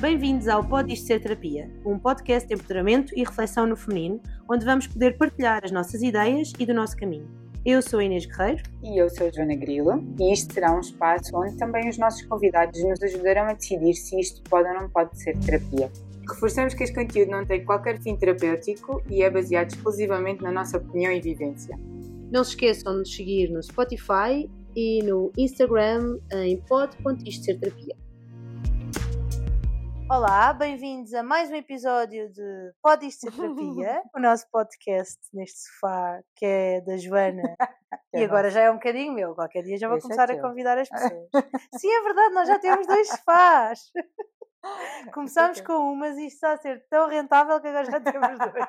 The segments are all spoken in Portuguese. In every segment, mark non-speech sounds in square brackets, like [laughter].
Bem-vindos ao Pode Isto Ser Terapia, um podcast de empoderamento e reflexão no feminino, onde vamos poder partilhar as nossas ideias e do nosso caminho. Eu sou a Inês Guerreiro. E eu sou a Joana Grilo. E isto será um espaço onde também os nossos convidados nos ajudarão a decidir se isto pode ou não pode ser terapia. Reforçamos que este conteúdo não tem qualquer fim terapêutico e é baseado exclusivamente na nossa opinião e vivência. Não se esqueçam de nos seguir no Spotify e no Instagram em pod.istoserterapia. Olá, bem-vindos a mais um episódio de Pode Isto Ser Terapia, [laughs] o nosso podcast neste sofá que é da Joana [laughs] e agora já é um bocadinho meu. Qualquer dia já vou Esse é começar a teu. convidar as pessoas. Sim, é verdade, nós já temos dois sofás. [laughs] Começámos teu. com um, mas isto está a ser tão rentável que agora já temos dois.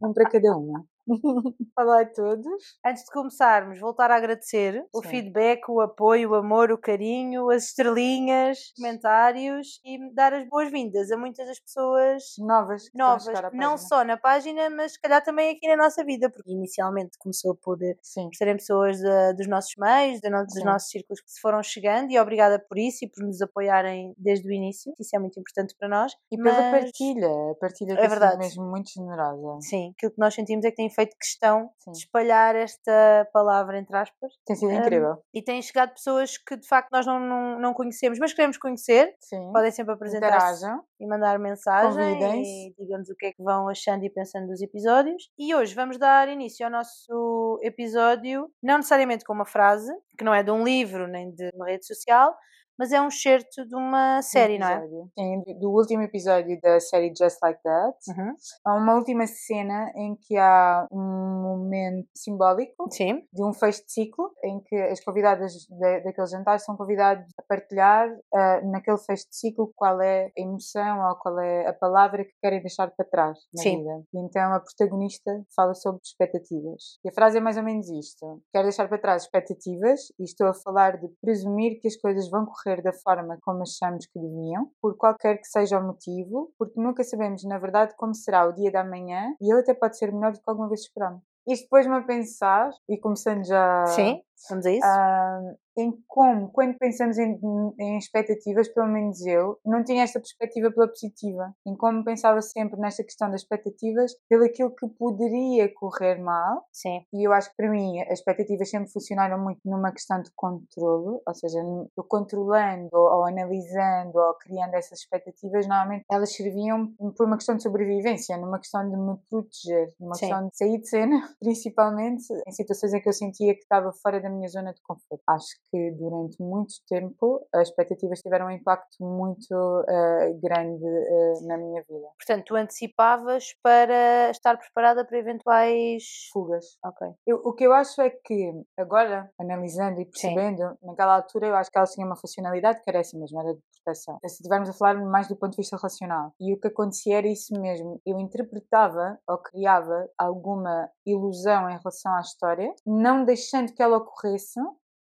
Um para cada uma. [laughs] Olá a todos. Antes de começarmos, voltar a agradecer o Sim. feedback, o apoio, o amor, o carinho, as estrelinhas, comentários e dar as boas-vindas a muitas das pessoas Novas. que estão a novas, não só na página, mas se calhar também aqui na nossa vida, porque inicialmente começou por, eh, Sim. por serem pessoas da- dos nossos meios, no- dos Sim. nossos círculos que se foram chegando e obrigada por isso e por nos apoiarem desde o início, isso é muito importante para nós. E pela mas- partilha. A partilha É tem sido verdade. mesmo muito generosa. Sim, aquilo que nós sentimos é que têm feito questão Sim. de espalhar esta palavra, entre aspas, Tem sido Um, incrível. e têm chegado pessoas que de facto nós não, não, não conhecemos, mas queremos conhecer. Sim. Podem sempre apresentar-se e mandar mensagem e digam-nos o que é que vão achando e pensando dos episódios. E hoje vamos dar início ao nosso episódio, não necessariamente com uma frase, que não é de um livro nem de uma rede social, mas é um excerto de uma série, não é? Sim, do- último episódio da série Just Like That. Uhum. Há uma última cena em que há um momento simbólico Sim, de um fecho de ciclo em que as convidadas da- daquele jantar são convidadas a partilhar ah, naquele fecho de ciclo qual é a emoção ou qual é a palavra que querem deixar para trás na Sim. vida. E então a protagonista fala sobre expectativas. E a frase é mais ou menos isto. Quero deixar para trás expectativas e estou a falar de presumir que as coisas vão correr da forma como achamos que deviam, por qualquer que seja o motivo, porque nunca sabemos na verdade como será o dia da manhã e ele até pode ser melhor do que alguma vez esperamos. Isto pôs-me a pensar, e começando já sim, vamos a isso. ah, em como, quando pensamos em, em expectativas, pelo menos eu, não tinha esta perspectiva pela positiva. Em como pensava sempre nesta questão das expectativas, pelo aquilo que poderia correr mal. Sim, E eu acho que para mim as expectativas sempre funcionaram muito numa questão de controlo, ou seja, eu controlando ou, ou analisando ou criando essas expectativas, normalmente elas serviam por uma questão de sobrevivência, numa questão de me proteger, numa Sim. questão de sair de cena, [laughs] principalmente em situações em que eu sentia que estava fora da minha zona de conforto. Acho que durante muito tempo as expectativas tiveram um impacto muito eh, grande eh, na minha vida. portanto, tu antecipavas para estar preparada para eventuais. Fugas. Ok. Eu- o que eu acho é que, agora, analisando e percebendo, naquela altura eu acho que elas tinham uma funcionalidade que era essa mesmo, era de proteção. Se estivermos a falar mais do ponto de vista relacional. E o que acontecia era isso mesmo. Eu interpretava ou criava alguma ilusão em relação à história, não deixando que ela ocorresse,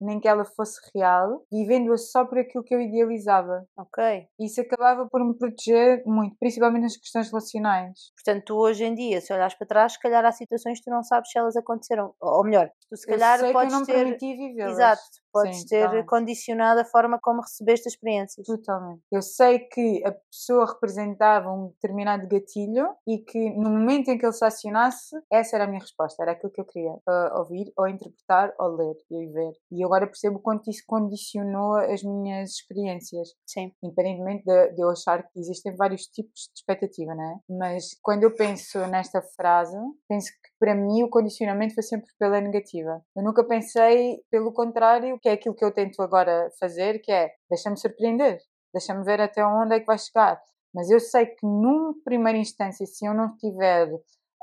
nem que ela fosse real, vivendo-a só por aquilo que eu idealizava. Ok. Isso acabava por me proteger muito, principalmente nas questões relacionais. Portanto, tu hoje em dia, se olhares para trás, se calhar há situações que tu não sabes se elas aconteceram. Ou ou melhor, tu se calhar eu sei podes que eu não ter. permiti vivê-las. Exato, podes Sim, ter totalmente. condicionado a forma como recebeste as experiências. Totalmente. Eu sei que a pessoa representava um determinado gatilho e que no momento em que ele se acionasse, essa era a minha resposta, era aquilo que eu queria uh, ouvir, ou interpretar, ou ler e ver. E agora percebo quanto isso condicionou as minhas experiências, Sim, independentemente de, de eu achar que existem vários tipos de expectativa, não é? Mas quando eu penso nesta frase, penso que para mim o condicionamento foi sempre pela negativa. Eu nunca pensei pelo contrário, que é aquilo que eu tento agora fazer, que é deixa-me surpreender, deixa-me ver até onde é que vai chegar. Mas eu sei que numa primeira instância, se eu não estiver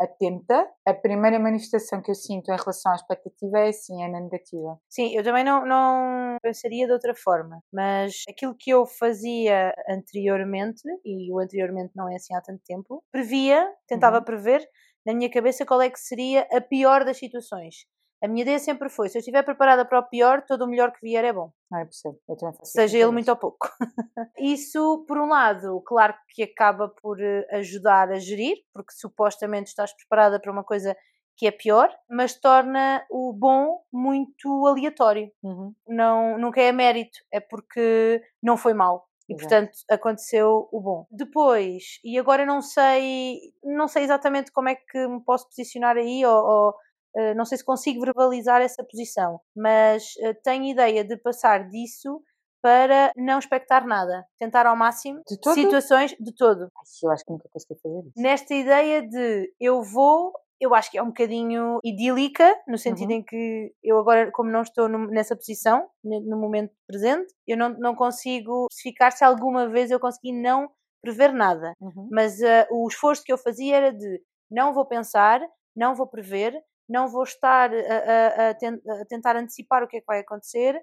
atenta, a primeira manifestação que eu sinto em relação à expectativa é assim, é na negativa. sim, eu também não, não pensaria de outra forma, mas aquilo que eu fazia anteriormente, e o anteriormente não é assim há tanto tempo, previa, tentava Uhum. prever na minha cabeça qual é que seria a pior das situações. A minha ideia sempre foi: se eu estiver preparada para o pior, todo o melhor que vier é bom. Não é possível. Eu também faço seja ele muito ou pouco. [laughs] Isso, por um lado, claro que acaba por eh, ajudar a gerir, porque supostamente estás preparada para uma coisa que é pior, mas torna o bom muito aleatório. Uhum. Não, nunca é mérito, é porque não foi mal. E portanto aconteceu o bom. Depois, e agora não sei, não sei exatamente como é que me posso posicionar aí ou, ou não sei se consigo verbalizar essa posição, mas uh, tenho ideia de passar disso para não expectar nada, tentar ao máximo de todo? situações de todo. Ai, eu acho que nunca consegui fazer isso. Nesta ideia de eu vou eu acho que é um bocadinho idílica, no sentido Uhum. em que eu agora, como não estou num- nessa posição, no momento presente, eu não, não consigo especificar se alguma vez eu consegui não prever nada. Uhum. Mas ah, o esforço que eu fazia era de não vou pensar, não vou prever, não vou estar a, a- a ten- a tentar antecipar o que é que vai acontecer,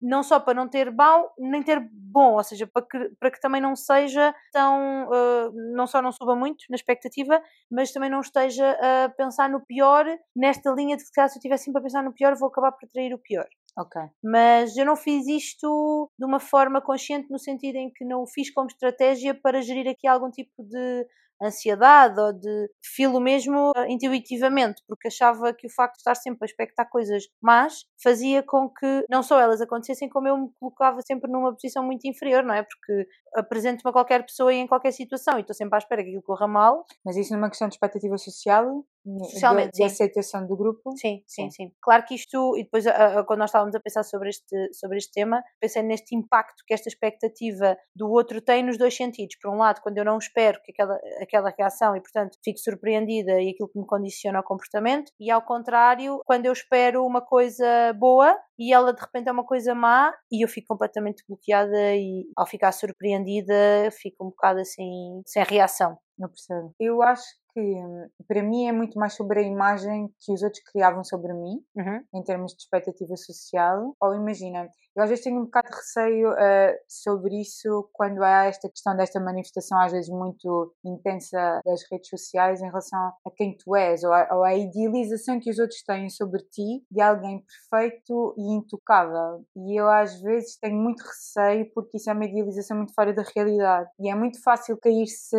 não só para não ter mau, nem ter bom, ou seja, para que, para que também não seja tão, ah, não só não suba muito na expectativa, mas também não esteja a pensar no pior, nesta linha de que se eu estiver sempre a pensar no pior, vou acabar por atrair o pior. Ok. Mas eu não fiz isto de uma forma consciente, no sentido em que não o fiz como estratégia para gerir aqui algum tipo de ansiedade ou de filo mesmo eh, intuitivamente, porque achava que o facto de estar sempre a expectar coisas más fazia com que não só elas acontecessem, como eu me colocava sempre numa posição muito inferior, não é? Porque apresento-me a qualquer pessoa e em qualquer situação e estou sempre à espera que aquilo corra mal. Mas isso numa questão de expectativa social? Socialmente, de, aceitação do grupo? Sim, sim, Sim. sim. Claro que isto, e depois a- a- quando nós estávamos a pensar sobre este, sobre este tema, pensei neste impacto que esta expectativa do outro tem nos dois sentidos. Por um lado, quando eu não espero que aquela, aquela reação e, portanto, fico surpreendida e aquilo que me condiciona ao comportamento, e ao contrário, quando eu espero uma coisa boa e ela de repente é uma coisa má e eu fico completamente bloqueada e ao ficar surpreendida fico um bocado assim, sem reação. Eu percebo. Eu acho que hum, para mim é muito mais sobre a imagem que os outros criavam sobre mim, Uhum. em termos de expectativa social. Ou imagina, eu às vezes tenho um bocado de receio ah, sobre isso quando há esta questão desta manifestação, às vezes muito intensa das redes sociais, em relação a quem tu és, ou a, ou a idealização que os outros têm sobre ti de alguém perfeito e intocável. E eu às vezes tenho muito receio porque isso é uma idealização muito fora da realidade. E é muito fácil cair-se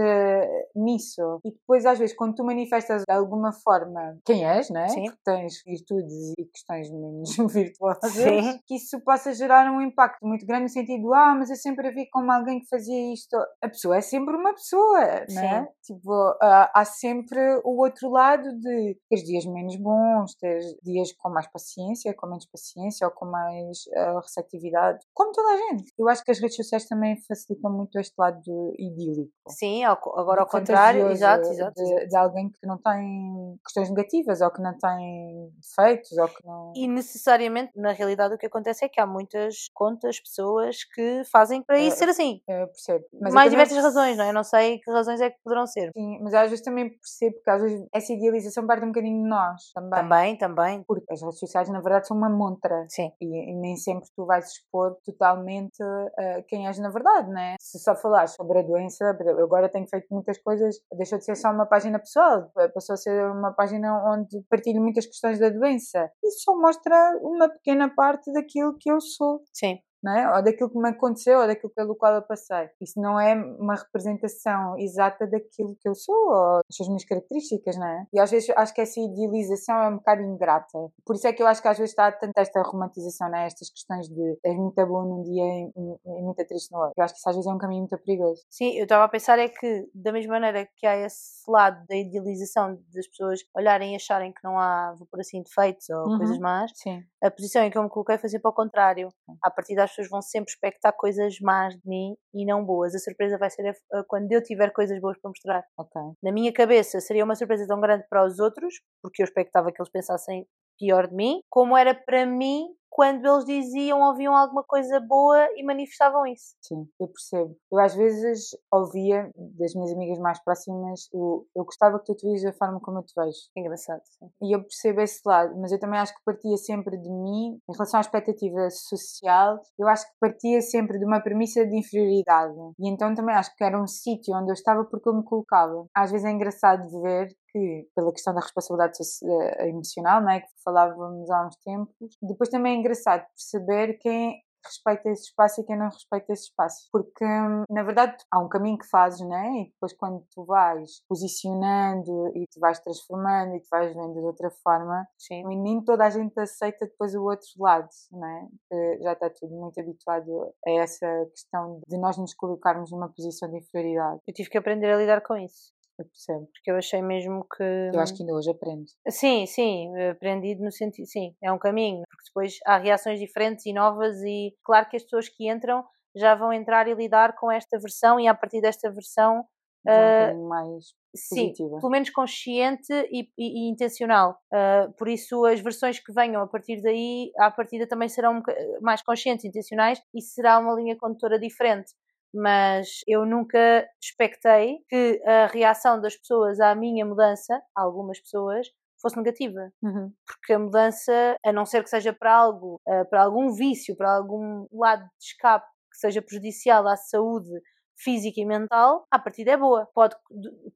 nisso. E depois, às vezes, quando tu manifestas de alguma forma quem és, né? Sim. Que tens virtudes e questões menos [laughs] virtuosas, Sim. que isso possa gerar um impacto muito grande no sentido, ah, mas eu sempre a vi como alguém que fazia isto. A pessoa é sempre uma pessoa, né? Tipo, ah, há sempre o outro lado de ter dias menos bons, ter dias com mais paciência, com menos paciência ou com mais ah, receptividade, como toda a gente. Eu acho que as redes sociais também facilitam muito este lado do idílico Sim, agora ao contrário, fantasioso exato, exato. De, alguém que não tem questões negativas ou que não tem defeitos ou que não. E necessariamente, na realidade, o que acontece é que há muitas contas, pessoas que fazem para isso É, ser assim. Eu percebo. Mas eu Mais também diversas razões, não é? Eu não sei que razões é que poderão ser. Sim, mas às vezes também percebo que às vezes essa idealização parte um bocadinho de nós também. Também, também. Porque as redes sociais, na verdade, são uma montra. Sim. E, e nem sempre tu vais expor totalmente eh, quem és na verdade, né? Se só falares sobre a doença, eu agora tenho feito muitas coisas, deixou de ser só uma página pessoal, passou a ser uma página onde partilho muitas questões da doença. Isso só mostra uma pequena parte daquilo que eu sou. Sim. É? Ou daquilo que me aconteceu, ou daquilo pelo qual eu passei. Isso não é uma representação exata daquilo que eu sou, ou das minhas características, não é? E às vezes acho que essa idealização é um bocado ingrata. Por isso é que eu acho que às vezes está tanta esta romantização, não é? Estas questões de és muito bom num dia e, e muito triste no outro. Eu acho que isso às vezes é um caminho muito perigoso. Sim, eu estava a pensar é que, da mesma maneira que há esse lado da idealização das pessoas olharem e acharem que não há, vou por assim, defeitos ou Uhum. coisas más, Sim. a posição em que eu me coloquei foi sempre ao contrário. A partir das pessoas vão sempre expectar coisas más de mim e não boas. A surpresa vai ser a- a- quando eu tiver coisas boas para mostrar. Ok. Na minha cabeça seria uma surpresa tão grande para os outros, porque eu expectava que eles pensassem pior de mim, como era para mim quando eles diziam, ouviam alguma coisa boa e manifestavam isso. Sim, eu percebo. Eu às vezes ouvia das minhas amigas mais próximas o eu gostava que tu te vias da forma como eu te vejo. Engraçado, sim. E eu percebo esse lado, mas eu também acho que partia sempre de mim, em relação à expectativa social, eu acho que partia sempre de uma premissa de inferioridade. E então também acho que era um sítio onde eu estava porque eu me colocava. Às vezes é engraçado de ver que, pela questão da responsabilidade eh, emocional, não é? que falávamos há uns tempos, depois também é engraçado perceber quem respeita esse espaço e quem não respeita esse espaço. Porque, na verdade, há um caminho que fazes, né? E depois, quando tu vais posicionando e te vais transformando e te vais vendo de outra forma, Sim. e nem toda a gente aceita depois o outro lado, né? Que já está tudo muito habituado a essa questão de nós nos colocarmos numa posição de inferioridade. Eu tive que aprender a lidar com isso. Eu percebo. Porque eu achei mesmo que. Eu acho que ainda hoje aprendo. Sim, sim, aprendido no sentido. Sim, é um caminho. Porque depois há reações diferentes e novas, e claro que as pessoas que entram já vão entrar e lidar com esta versão, e a partir desta versão. É um bocadinho mais Sim, positiva. pelo menos consciente e, e- e intencional. Ah, por isso, as versões que venham a partir daí, à partida também serão mais conscientes, intencionais e será uma linha condutora diferente. Mas eu nunca expectei que a reação das pessoas à minha mudança, algumas pessoas, fosse negativa. Uhum. Porque a mudança, a não ser que seja para algo, ah, para algum vício, para algum lado de escape que seja prejudicial à saúde física e mental, a partida é boa. Pode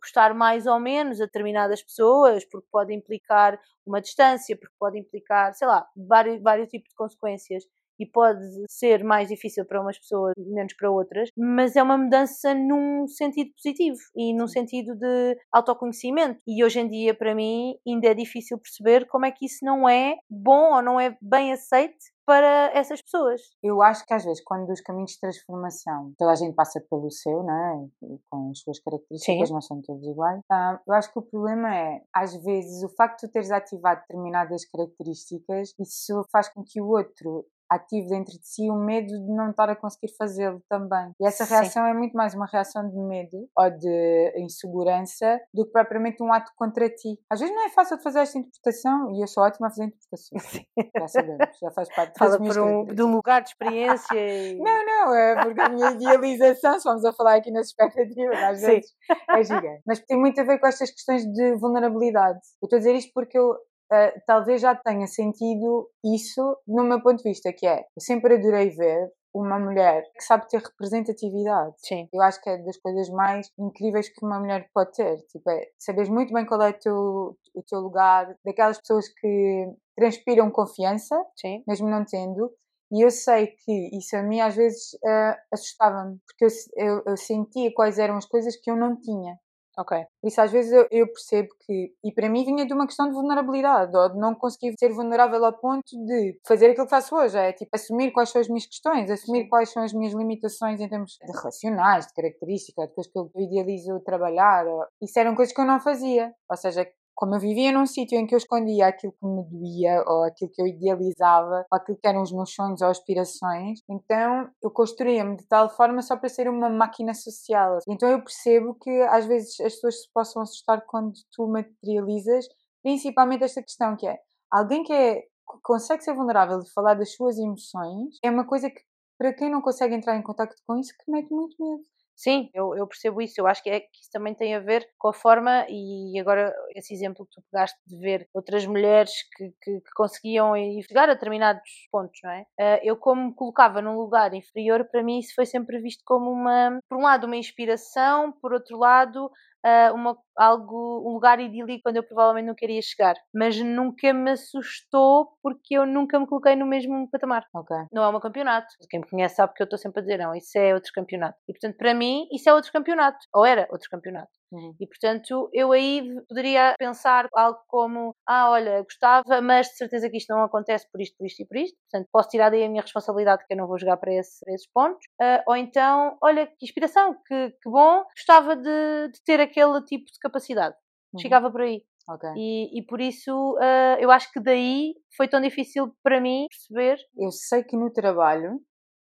custar mais ou menos a determinadas pessoas, porque pode implicar uma distância, porque pode implicar, sei lá, vários, vários tipos de consequências. E pode ser mais difícil para umas pessoas, menos para outras, mas é uma mudança num sentido positivo e num sentido de autoconhecimento. E hoje em dia, para mim, ainda é difícil perceber como é que isso não é bom ou não é bem aceite para essas pessoas. Eu acho que às vezes, quando os caminhos de transformação, toda a gente passa pelo seu, né? e com as suas características, Sim. não são todos iguais. Ah, eu acho que o problema é, às vezes, o facto de tu teres ativado determinadas características, isso faz com que o outro ative dentro de si o medo de não estar a conseguir fazê-lo também. E essa Sim. reação é muito mais uma reação de medo ou de insegurança do que propriamente um ato contra ti. Às vezes não é fácil de fazer esta interpretação e eu sou ótima a fazer interpretações. [laughs] Já sabemos, já faz parte Fala por um, de um lugar de experiência e... [laughs] Não, não, é porque a minha idealização, se vamos a falar aqui nas expectativas, às Sim. vezes é gigante. Mas tem muito a ver com estas questões de vulnerabilidade. Eu estou a dizer isto porque eu ah, talvez já tenha sentido isso no meu ponto de vista, que é, eu sempre adorei ver uma mulher que sabe ter representatividade. Sim, Eu acho que é das coisas mais incríveis que uma mulher pode ter. Tipo, é saberes muito bem qual é o teu, o teu lugar, daquelas pessoas que transpiram confiança, sim, mesmo não tendo. E eu sei que isso a mim às vezes ah, assustava-me, porque eu, eu, eu sentia quais eram as coisas que eu não tinha. Ok. Por isso às vezes eu, eu percebo que, e para mim vinha de uma questão de vulnerabilidade, ou de não conseguir ser vulnerável ao ponto de fazer aquilo que faço hoje, é tipo assumir quais são as minhas questões, assumir quais são as minhas limitações em termos de relacionais, de características, depois que eu idealizo trabalhar, ou- isso eram coisas que eu não fazia. Ou seja, como eu vivia num sítio em que eu escondia aquilo que me doía, ou aquilo que eu idealizava, ou aquilo que eram os meus sonhos ou aspirações, então eu construía-me de tal forma só para ser uma máquina social. Então eu percebo que às vezes as pessoas se possam assustar quando tu materializas, principalmente esta questão que é alguém que é, consegue ser vulnerável e falar das suas emoções, é uma coisa que para quem não consegue entrar em contato com isso, que mete muito medo. Sim, eu, eu percebo isso. Eu acho que, é, que isso também tem a ver com a forma, e agora esse exemplo que tu pegaste de ver outras mulheres que, que, que conseguiam chegar a determinados pontos, não é? Ah, eu, como me colocava num lugar inferior, para mim isso foi sempre visto como uma, por um lado, uma inspiração, por outro lado, ah, uma, algo, um lugar idílico onde eu provavelmente não queria chegar. Mas nunca me assustou porque eu nunca me coloquei no mesmo patamar Ok. não é um campeonato. Quem me conhece sabe que eu estou sempre a dizer, não, isso é outro campeonato. E portanto, para mim, isso é outro campeonato. Ou era outro campeonato. Uhum. E portanto, eu aí poderia pensar algo como: ah, olha, gostava, mas de certeza que isto não acontece por isto, por isto e por isto. Portanto, posso tirar daí a minha responsabilidade que eu não vou jogar para, esse- para esses pontos. Ah, ou então, olha, que inspiração, que, que bom, gostava de, de ter aquele tipo de capacidade. Uhum. Chegava por aí. Ok. E, e por isso, ah, eu acho que daí foi tão difícil para mim perceber Eu sei que no trabalho,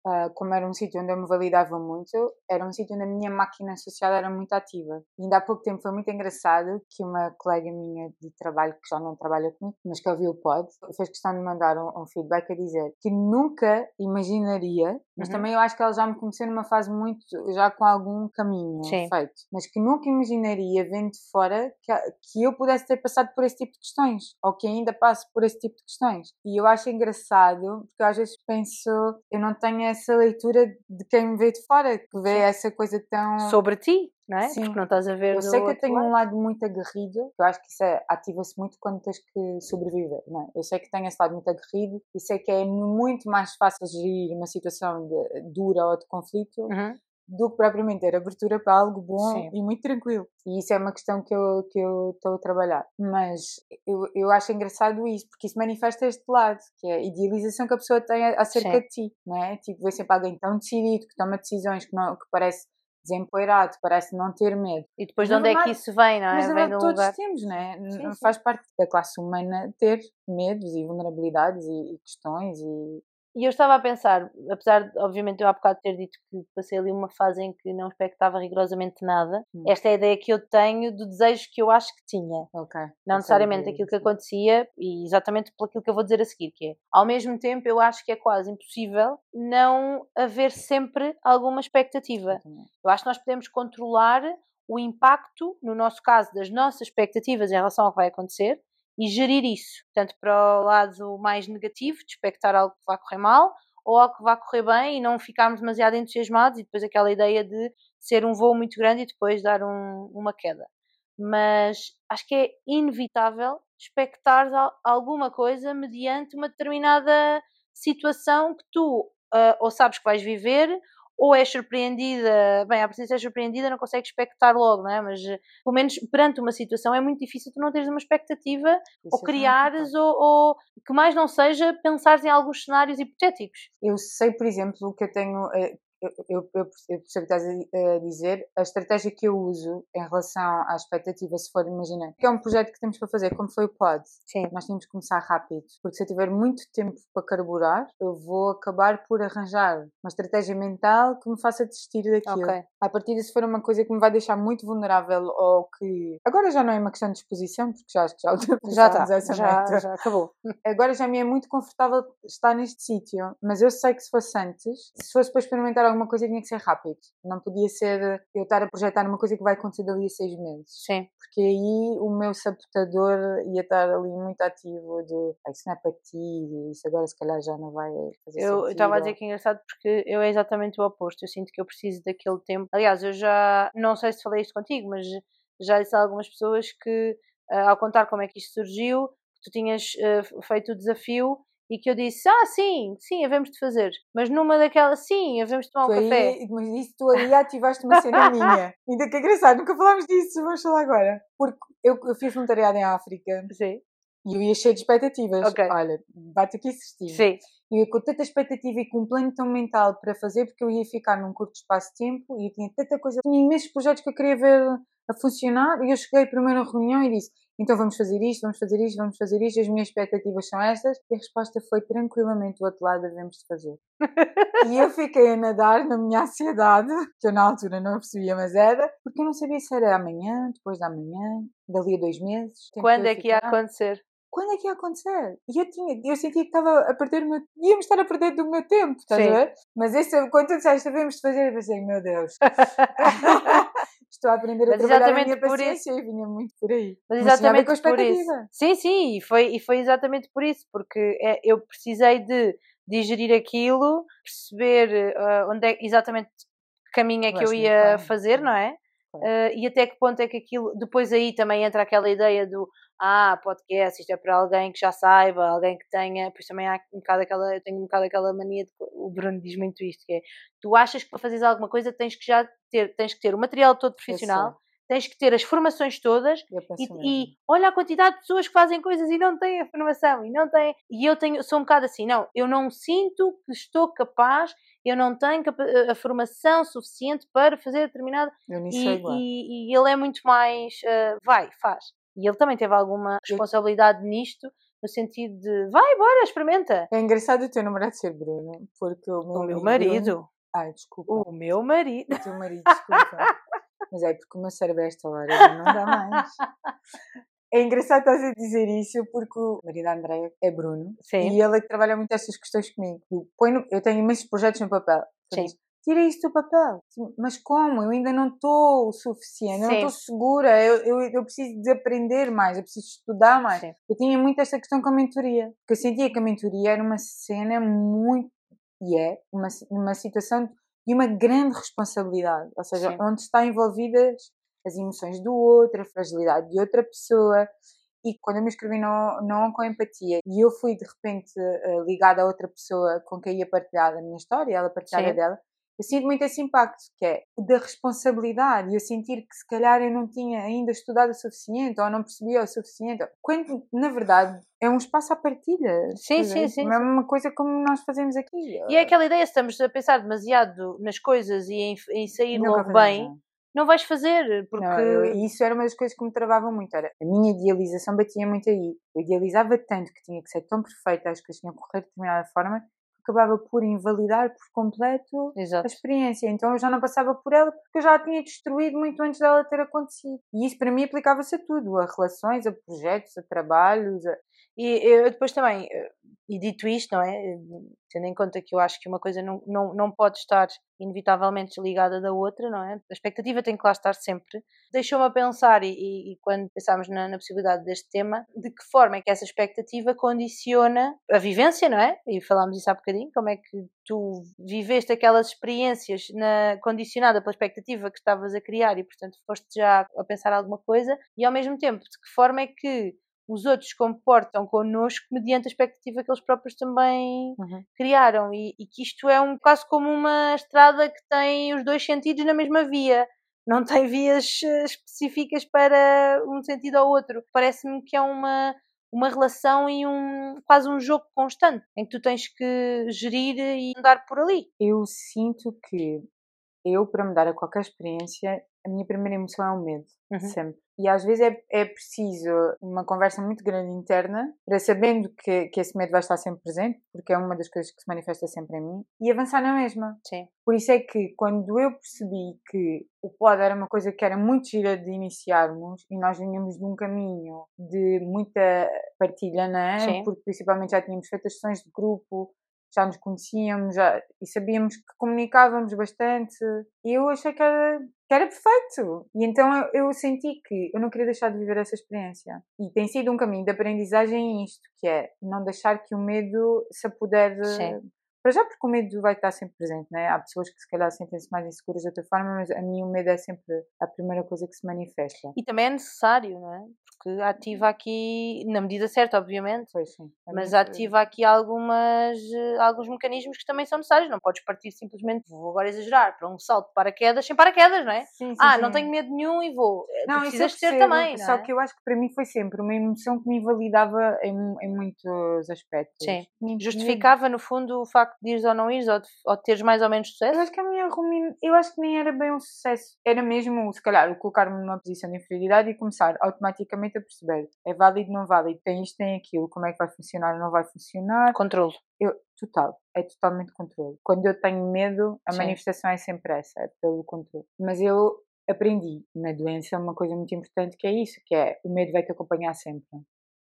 ah, como era um sítio onde eu me validava muito, era um sítio onde a minha máquina social era muito ativa. E ainda há pouco tempo foi muito engraçado que uma colega minha de trabalho, que já não trabalha comigo, mas que ouviu o pod, fez questão de mandar um, um feedback a dizer que nunca imaginaria, mas Uhum. também eu acho que ela já me conheceu numa fase muito, já com algum caminho Sim. feito, mas que nunca imaginaria, vendo de fora, que, que eu pudesse ter passado por esse tipo de questões, ou que ainda passo por esse tipo de questões. E eu acho engraçado, porque às vezes penso, eu não tenho essa leitura de quem me vê de fora, que vê essa coisa tão sobre ti. não é? Sim. Porque não estás a ver. Eu sei que eu tenho lado. um lado muito aguerrido, eu acho que isso é- ativa-se muito quando tens que sobreviver, não é? Eu sei que tenho esse lado muito aguerrido e sei que é muito mais fácil gerir uma situação de, dura ou de conflito Uhum. Do que propriamente ter abertura para algo bom Sim. e muito tranquilo. E isso é uma questão que eu que eu estou a trabalhar. Mas eu, eu acho engraçado isso, porque isso manifesta este lado, que é a idealização que a pessoa tem acerca Sim. de ti, não é? Tipo, ver sempre alguém tão decidido, que toma decisões, que, não, que parece desempoeirado, parece não ter medo. E depois de onde é que isso vem, não é? Mas Vem verdade todos lugar. temos, não é? Sim. Faz parte da classe humana ter medos e vulnerabilidades e, e questões e E eu estava a pensar, apesar de, obviamente, eu há bocado ter dito que passei ali uma fase em que não expectava rigorosamente nada, Hum. esta é a ideia que eu tenho do desejo que eu acho que tinha. Não necessariamente aquilo que acontecia, e exatamente por aquilo que eu vou dizer a seguir, que é, ao mesmo tempo, eu acho que é quase impossível não haver sempre alguma expectativa. Eu acho que nós podemos controlar o impacto, no nosso caso, das nossas expectativas em relação ao que vai acontecer e gerir isso, tanto para o lado mais negativo, de expectar algo que vai correr mal, ou algo que vai correr bem e não ficarmos demasiado entusiasmados e depois aquela ideia de ser um voo muito grande e depois dar um- uma queda. Mas acho que é inevitável expectar al- alguma coisa mediante uma determinada situação que tu ah, ou sabes que vais viver ou és surpreendida, bem, a preciso ser surpreendida, não consegues expectar logo, não é? Mas eh, pelo menos perante uma situação é muito difícil tu não teres uma expectativa Isso ou também criares ou, ou que mais não seja pensares em alguns cenários hipotéticos. Eu sei, por exemplo, que eu tenho. Eu, eu, eu percebo que estás a di- a dizer. A estratégia que eu uso em relação à expectativa, se for, imagina, que é um projeto que temos para fazer, como foi o POD, Sim. nós temos que começar rápido, porque se eu tiver muito tempo para carburar, eu vou acabar por arranjar uma estratégia mental que me faça desistir daquilo. Ok. A partir de se for uma coisa que me vai deixar muito vulnerável ou que. Agora já não é uma questão de exposição, porque já acho [laughs] que já Já essa meta. já acabou. Agora já me é muito confortável estar neste sítio, mas eu sei que se fosse antes, se fosse para experimentar alguma coisa, tinha que ser rápido. Não podia ser eu estar a projetar uma coisa que vai acontecer dali a seis meses. Sim. Porque aí o meu sabotador ia estar ali muito ativo de "Ah, isso não é para ti, isso agora se calhar já não vai fazer Eu estava a dizer que é engraçado porque eu é exatamente o oposto. Eu sinto que eu preciso daquele tempo. Aliás, eu já não sei se falei isto contigo, mas já disse a algumas pessoas que, ah, ao contar como é que isto surgiu, tu tinhas ah, feito o desafio e que eu disse: Ah, sim, sim, havemos de fazer. Mas numa daquelas, sim, havemos de tomar um Tu aí- café. mas isso tu aí ativaste uma cena [laughs] minha. Ainda que é engraçado, nunca falámos disso, vamos falar agora. Porque eu, eu fiz voluntariado em África Sim, e eu ia cheio de expectativas. Ok. Olha, bate aqui certinho. sim, Eu ia com tanta expectativa e com um plano tão mental para fazer, porque eu ia ficar num curto espaço de tempo e eu tinha tanta coisa, tinha imensos projetos que eu queria ver a funcionar. E eu cheguei primeiro à reunião e disse: então vamos fazer isto, vamos fazer isto, vamos fazer isto, as minhas expectativas são estas. E a resposta foi tranquilamente do outro lado: devemos de fazer. e eu fiquei a nadar na minha ansiedade, que eu na altura não percebia, mas era, porque eu não sabia se era amanhã, depois da manhã, dali a dois meses. Quando é que ia acontecer? quando é que ia acontecer? E eu tinha, eu sentia que estava a perder o meu, íamos estar a perder do meu tempo, estás a ver? Mas esse, quando tu disseste, de fazer, eu pensei, meu Deus, [laughs] estou a aprender a Mas trabalhar a exatamente minha por paciência e vinha muito por aí. Mas a ver exatamente com a por isso. Sim, sim, e foi, e foi exatamente por isso, porque é, eu precisei de digerir aquilo, perceber ah, onde é exatamente que caminho é que eu ia fazer, não é? Ah, e até que ponto é que aquilo. Depois aí também entra aquela ideia do ah, podcast, isto é para alguém que já saiba, alguém que tenha. Pois também há um bocado aquela. Eu tenho um bocado aquela mania de. O Bruno diz muito isto: que é tu achas que para fazeres alguma coisa tens que já ter, tens que ter o material todo profissional, tens que ter as formações todas e, e olha a quantidade de pessoas que fazem coisas e não têm a formação e não têm. E eu tenho, sou um bocado assim, não, eu não sinto que estou capaz, eu não tenho a formação suficiente para fazer determinada. eu nisso E, sou igual. e- e ele é muito mais, ah, vai, faz. E ele também teve alguma responsabilidade nisto, no sentido de, vai, bora, experimenta. É engraçado o teu namorado ser Bruno, porque o meu, O meu marido, Bruno- Ai, desculpa. o meu marido. O teu marido, desculpa. [laughs] Mas é porque o meu cérebro a esta hora já não dá mais. [laughs] É engraçado estás a dizer isso porque o marido da Andréia é Bruno Sim. e ele é que trabalha muito estas questões comigo. Eu, põe no- eu tenho imensos projetos no papel. Sim. Tira isso do papel. Sim, Mas como? Eu ainda não estou o suficiente, eu não Sim. estou segura, eu, eu, eu preciso de aprender mais, eu preciso estudar mais. Sim. Eu tinha muito esta questão com a mentoria, porque eu sentia que a mentoria era uma cena muito, e é, uma, uma situação e uma grande responsabilidade, ou seja, Sim. onde está envolvidas as emoções do outro, a fragilidade de outra pessoa. E quando eu me inscrevi no, no com empatia e eu fui de repente eh, ligada a outra pessoa com quem ia partilhar a minha história, ela partilhar a Sim. dela, eu sinto muito esse impacto, que é da responsabilidade e eu sentir que se calhar eu não tinha ainda estudado o suficiente ou não percebia o suficiente, quando na verdade é um espaço à partilha. Sim, Quer dizer, sim, sim, É uma coisa como nós fazemos aqui. E é aquela ideia, se estamos a pensar demasiado nas coisas e em, em sair Nunca logo bem, nada. não vais fazer, porque Não, eu- isso era uma das coisas que me travavam muito. Era, a minha idealização batia muito aí. Eu idealizava tanto que tinha que ser tão perfeita, as coisas tinham que correr de determinada forma, acabava por invalidar por completo a Exato. experiência. Então eu já não passava por ela porque eu já a tinha destruído muito antes dela ter acontecido. E isso para mim aplicava-se a tudo: a relações, a projetos, a trabalhos. A... E eu depois também, eh, e dito isto, não é? Tendo em conta que eu acho que uma coisa não, não, não pode estar inevitavelmente desligada da outra, não é? A expectativa tem que lá estar sempre. Deixou-me a pensar, e- e quando pensámos na, na possibilidade deste tema, de que forma é que essa expectativa condiciona a vivência, não é? E falámos isso há bocadinho, como é que tu viveste aquelas experiências na, condicionada pela expectativa que estavas a criar e, portanto, foste já a pensar alguma coisa, e ao mesmo tempo, de que forma é que os outros comportam connosco mediante a expectativa que eles próprios também criaram e, e que isto é um quase como uma estrada que tem os dois sentidos na mesma via não tem vias eh, específicas para um sentido ou outro parece-me que é uma uma relação e um quase um jogo constante em que tu tens que gerir e andar por ali Eu sinto que eu, para me dar a qualquer experiência, a minha primeira emoção é o medo. Uhum. Sempre. E às vezes é, é preciso uma conversa muito grande interna para sabendo que, que esse medo vai estar sempre presente, porque é uma das coisas que se manifesta sempre em mim, e avançar na mesma. sim Por isso é que quando eu percebi que o pod era uma coisa que era muito gira de iniciarmos e nós vinhamos de um caminho de muita partilha, não é? Sim. Porque principalmente já tínhamos feito as sessões de grupo, já nos conhecíamos já, e sabíamos que comunicávamos bastante. E eu achei que era, que era perfeito. E então eu, eu senti que eu não queria deixar de viver essa experiência. E tem sido um caminho de aprendizagem isto, que é não deixar que o medo se apodere. Para já porque o medo vai estar sempre presente, né? Há pessoas que se calhar sentem-se mais inseguras de outra forma, mas a mim o medo é sempre a primeira coisa que se manifesta. e também é necessário não é porque ativa aqui na medida certa obviamente Pois sim. é mas ativa aqui algumas, eh, alguns mecanismos que também são necessários. Não podes partir simplesmente, vou agora exagerar, para um salto de paraquedas sem paraquedas, não é? Sim, sim, ah, sim. não tenho medo nenhum e vou. Eh, Não, precisas percebo, também, não Só é? que eu acho que para mim foi sempre uma emoção que me invalidava em, em muitos aspectos. Sim. Justificava, no fundo, o facto de ires ou não ires, ou de, ou de teres mais ou menos Eu sucesso. acho que a minha rumina, eu acho que nem era bem um sucesso. Era mesmo, se calhar, colocar-me numa posição de inferioridade e começar automaticamente a perceber. É válido, não válido, tem isto, tem aquilo, como é que vai funcionar ou não vai funcionar. Controlo. Eu, total, é totalmente controle. Quando eu tenho medo, a Sim. manifestação é sempre essa, é pelo controle. Mas eu aprendi na doença uma coisa muito importante que é isso, que é o medo vai te acompanhar sempre.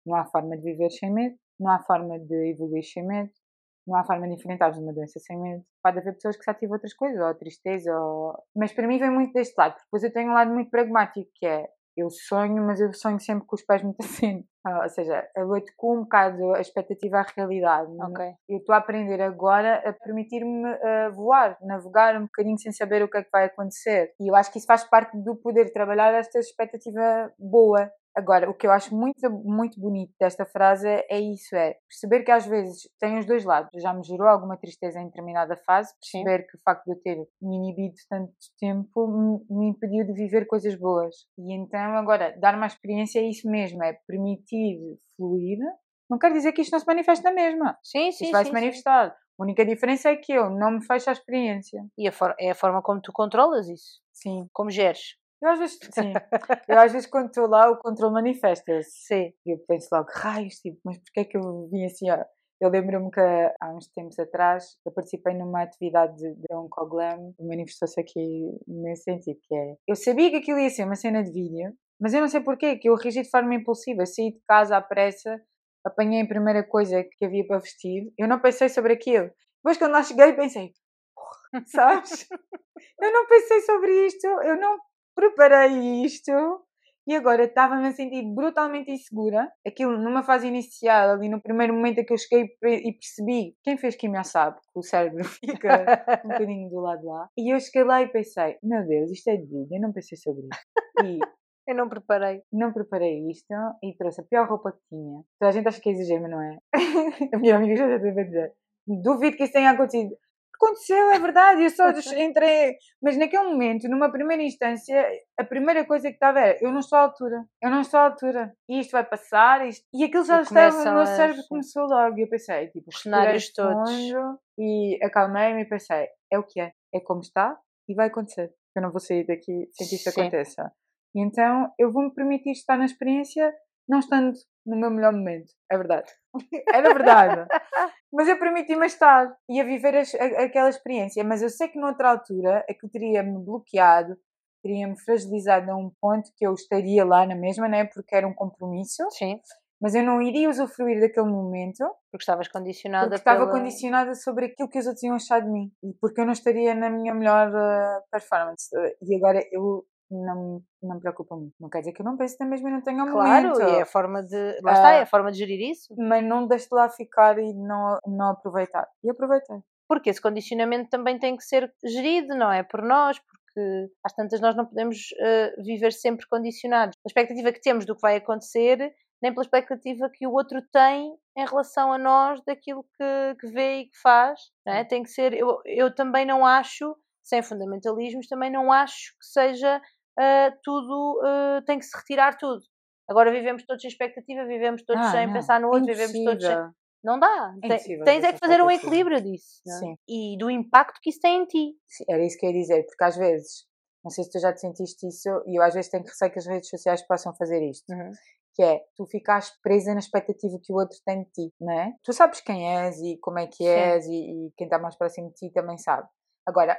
Não há forma de viver sem medo, não há forma de evoluir sem medo, não há forma de enfrentar uma doença sem medo. Pode haver pessoas que se ativam outras coisas, ou tristeza, ou... mas para mim vem muito deste lado, porque depois eu tenho um lado muito pragmático, que é eu sonho, mas eu sonho sempre com os pés muito [laughs] assim. Ah, ou seja, eu adequo um bocado a expectativa à realidade. Ok. Eu estou a aprender agora a permitir-me ah, voar, navegar um bocadinho sem saber o que é que vai acontecer. E eu acho que isso faz parte do poder trabalhar esta expectativa boa. Agora, o que eu acho muito, muito bonito desta frase é isso, é perceber que às vezes tem os dois lados. Já me gerou alguma tristeza em determinada fase, Sim. perceber que o facto de eu ter me inibido tanto tempo me, impediu de viver coisas boas. E então agora, dar uma experiência é isso mesmo, é permitir fluir. Não quer dizer que isto não se manifeste na mesma. Sim, sim, Isto vai sim, se sim. manifestar. A única diferença é que eu não me fecho à experiência. E a é a forma como tu controlas isso. Sim. Como geres. Eu às vezes, sim. [laughs] eu às vezes quando estou lá o controle manifesta-se. Sim. E eu penso logo, raios, tipo, mas porquê é que eu vim assim? ó? Eu lembro-me que há uns tempos atrás eu participei numa atividade de, de Oncoglam, manifestou-se aqui nesse sentido, que é, eu sabia que aquilo ia ser uma cena de vídeo, mas eu não sei porquê, que eu reagi de forma impulsiva, saí de casa à pressa, apanhei a primeira coisa que havia para vestir, eu não pensei sobre aquilo. Depois quando lá cheguei pensei, sabes? [laughs] eu não pensei sobre isto, eu não preparei isto, E agora estava-me a sentir brutalmente insegura. Aquilo numa fase inicial, ali no primeiro momento em que eu cheguei e percebi, quem fez quimio sabe, que o cérebro [laughs] fica um bocadinho do lado lá. E eu cheguei lá e pensei, meu Deus, isto é de vida, eu não pensei sobre isso. E eu não preparei. Não preparei isto e trouxe a pior roupa que tinha. Toda a gente acha que é exagero, mas não é. [laughs] a minha amiga já deve dizer. Duvido que isso tenha acontecido aconteceu, é verdade, eu só entrei. Mas naquele momento, numa primeira instância, a primeira coisa que estava era: eu não estou à altura, eu não estou à altura, e isto vai passar, isto... e aquilo já e estava, o meu cérebro começou logo, e eu pensei, tipo, os cenários todos. E acalmei-me e pensei: é o que é, é como está, e vai acontecer. Eu não vou sair daqui sem que isto Sim. aconteça. E então eu vou-me permitir estar na experiência, não estando no meu melhor momento. É verdade. Era verdade. [laughs] mas eu permiti-me estar e a viver as, a, aquela experiência. Mas eu sei que noutra altura aquilo teria-me bloqueado, teria-me fragilizado a um ponto que eu estaria lá na mesma, né? Porque era um compromisso. Sim. Mas eu não iria usufruir daquele momento. Porque estavas condicionada Porque estava pela... condicionada sobre aquilo que os outros iam achar de mim. E porque eu não estaria na minha melhor uh, performance. E agora eu não, não me preocupa muito. Não quer dizer que eu não pense na mesma e não tenha um claro, momento. Claro, e é a forma de. Lá está, é a ah, forma de gerir isso. Mas não deixe de lá ficar e não, não aproveitar. E aproveitei. Porque esse condicionamento também tem que ser gerido, não é? Por nós, porque às tantas nós não podemos uh, viver sempre condicionados. A expectativa que temos do que vai acontecer, nem pela expectativa que o outro tem em relação a nós daquilo que, que vê e que faz. Não é? Tem que ser. Eu, eu também não acho sem fundamentalismos, também não acho que seja uh, tudo uh, tem que se retirar tudo. Agora vivemos todos sem expectativa, vivemos todos ah, sem não. pensar no outro, Impossível. vivemos todos sem. Não dá. Impossível, tens é que fazer um equilíbrio disso. Sim. E do impacto que isso tem em ti. Sim, era isso que eu ia dizer, porque às vezes, não sei se tu já te sentiste isso, e eu às vezes tenho receio que as redes sociais possam fazer isto. Uhum. Que é, tu ficaste presa na expectativa que o outro tem de ti, não é? Tu sabes quem és e como é que és e, e, quem está mais próximo de ti também sabe. Agora,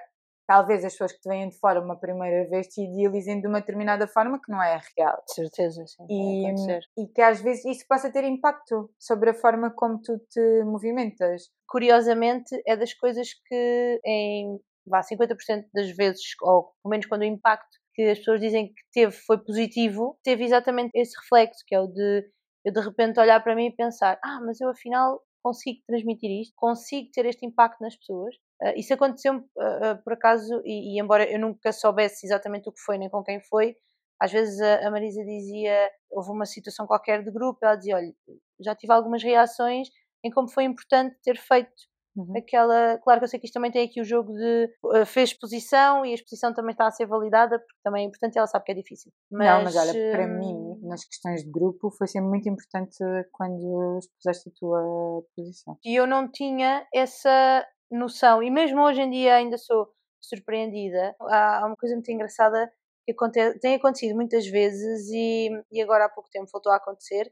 talvez as pessoas que te vêm de fora uma primeira vez te idealizem de uma determinada forma que não é real. De certeza, sim. E, e que às vezes isso possa ter impacto sobre a forma como tu te movimentas. Curiosamente, é das coisas que em vá, 50% das vezes, ou pelo menos quando o impacto que as pessoas dizem que teve foi positivo, teve exatamente esse reflexo, que é o de eu de repente olhar para mim e pensar, ah, mas eu afinal consigo transmitir isto, consigo ter este impacto nas pessoas, Uh, isso aconteceu uh, uh, por acaso, e, e, embora eu nunca soubesse exatamente o que foi nem com quem foi, às vezes a, a, Marisa dizia, houve uma situação qualquer de grupo, ela dizia, olha, já tive algumas reações em como foi importante ter feito uhum. aquela. Claro que eu sei que isto também tem aqui o jogo de fez exposição e a exposição também está a ser validada, porque também é importante ela sabe que é difícil. Mas, Não, mas olha, para mim, hum, nas questões de grupo, foi sempre muito importante quando expuseste a tua posição. E eu não tinha essa noção, e mesmo hoje em dia ainda sou surpreendida. Há uma coisa muito engraçada que tem acontecido muitas vezes e, e agora há pouco tempo voltou a acontecer.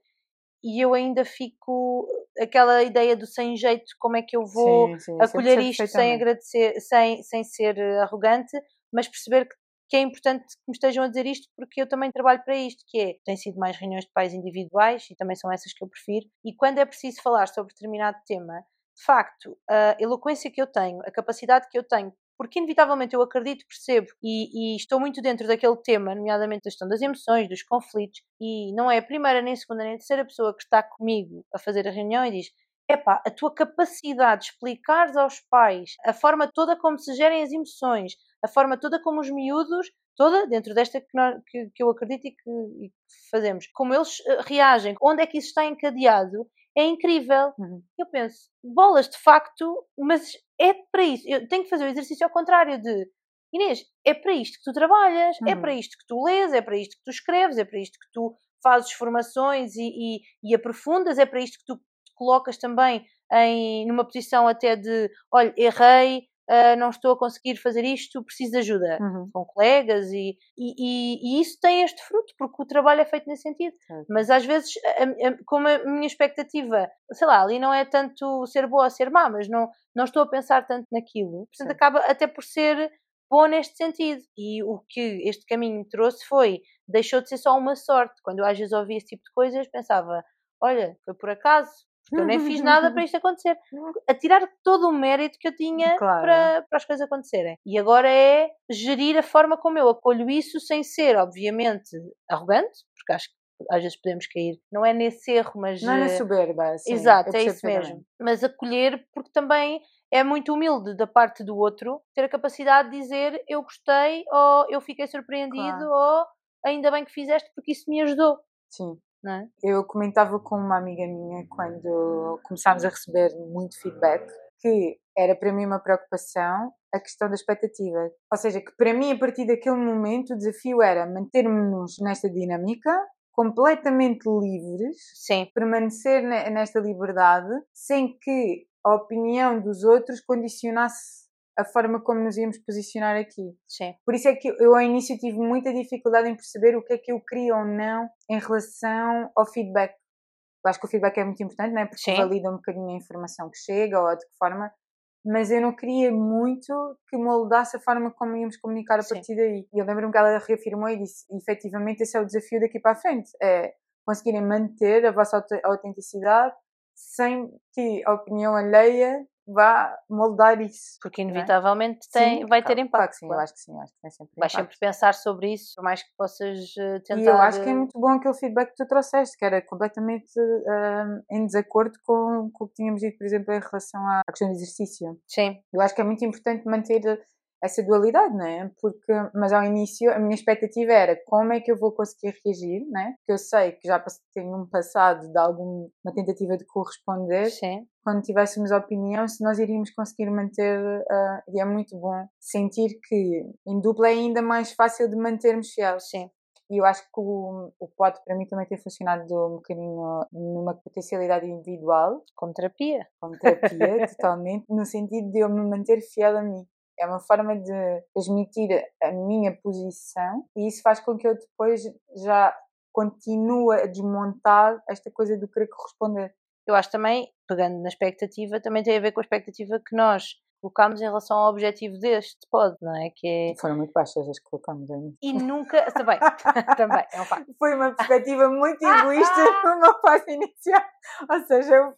E eu ainda fico aquela ideia do sem jeito, como é que eu vou sim, sim, acolher isto sem agradecer, sem, sem ser arrogante, mas perceber que, que é importante que me estejam a dizer isto porque eu também trabalho para isto, que é, tem sido mais reuniões de pais individuais e também são essas que eu prefiro, e quando é preciso falar sobre determinado tema, de facto, a eloquência que eu tenho, a capacidade que eu tenho, porque inevitavelmente eu acredito, percebo e, e, estou muito dentro daquele tema, nomeadamente da questão das emoções, dos conflitos, e não é a primeira, nem a segunda, nem a terceira pessoa que está comigo a fazer a reunião e diz: epá, a tua capacidade de explicares aos pais a forma toda como se gerem as emoções, a forma toda como os miúdos, toda dentro desta que, nós, que, que eu acredito e que, e que, fazemos, como eles eh, reagem, onde é que isso está encadeado, é incrível. Uhum. Eu penso, bolas de facto, mas é para isso. Eu tenho que fazer o exercício ao contrário de Inês, é para isto que tu trabalhas, é uhum. é para isto que tu lês, é para isto que tu escreves, é para isto que tu fazes formações e, e, e aprofundas, é para isto que tu te colocas também em, numa posição até de olha, errei, uh, não estou a conseguir fazer isto, preciso de ajuda uhum. com colegas e, e, e, isso tem este fruto, porque o trabalho é feito nesse sentido. Uhum. Mas às vezes, a, a, como a minha expectativa, sei lá, ali não é tanto ser boa ou ser má, mas não, não estou a pensar tanto naquilo, portanto Sim. acaba até por ser bom neste sentido. E o que este caminho me trouxe foi, deixou de ser só uma sorte. Quando eu às vezes ouvia esse tipo de coisas, pensava, olha, foi por acaso, porque eu nem fiz nada para [laughs] isto acontecer. A tirar todo o mérito que eu tinha Claro. para, para as coisas acontecerem. E agora é gerir a forma como eu acolho isso sem ser, obviamente, arrogante, porque acho que às vezes podemos cair, não é nesse erro, mas. Não é na eh, soberba. sim, Exato, é isso mesmo. perfeitamente. Mas acolher, porque também é muito humilde da parte do outro ter a capacidade de dizer eu gostei, ou eu fiquei surpreendido, Claro. ou ainda bem que fizeste porque isso me ajudou, Sim. Não é? Eu comentava com uma amiga minha quando começámos a receber muito feedback que era para mim uma preocupação a questão da expectativa. Ou seja, que para mim, a partir daquele momento, o desafio era mantermos-nos nesta dinâmica completamente livres, Sim, permanecer ne- nesta liberdade, sem que a opinião dos outros condicionasse a forma como nos íamos posicionar aqui. sim, Por isso é que eu ao início tive muita dificuldade em perceber o que é que eu queria ou não em relação ao feedback. Eu acho que o feedback é muito importante, não é? Porque Sim. valida um bocadinho a informação que chega ou de que forma, mas eu não queria muito que moldasse a forma como íamos comunicar a Sim. partir daí. E eu lembro-me que ela reafirmou e disse: efetivamente, esse é o desafio daqui para a frente: é conseguirem manter a vossa aut- autenticidade sem que a opinião alheia vá moldar isso. porque é? inevitavelmente tem, Sim, vai ter claro, impacto. Claro que sim, eu claro. acho que sim, eu acho que tem sempre Vais impacto. sempre pensar sobre isso, por mais que possas eh, tentar. E eu acho que é eh, muito bom aquele feedback que tu trouxeste, que era completamente hum, em desacordo com, com o que tínhamos dito, por exemplo, em relação à à questão do exercício. Sim, Eu acho que é muito importante manter essa dualidade, não é? Porque, mas ao início a minha expectativa era como é que eu vou conseguir reagir, não é? Porque eu sei que já tenho um passado de alguma tentativa de corresponder, sim, quando tivéssemos opinião, se nós iríamos conseguir manter, ah, e é muito bom sentir que em dupla é ainda mais fácil de mantermos fiéis. sim. E eu acho que o, o pod para mim também tem funcionado um bocadinho numa potencialidade individual, Como terapia. como terapia, [laughs] totalmente, no sentido de eu me manter fiel a mim. É uma forma de transmitir a minha posição e isso faz com que eu depois já continue a desmontar esta coisa do querer corresponder. Eu acho também, pegando na expectativa, também tem a ver com a expectativa que nós colocamos em relação ao objetivo deste pod, não é? Que é. Foram muito baixas as que colocamos aí. E nunca. Também, [laughs] também, é um facto. Foi uma perspectiva muito egoísta [laughs] numa fase inicial. Ou seja, eu-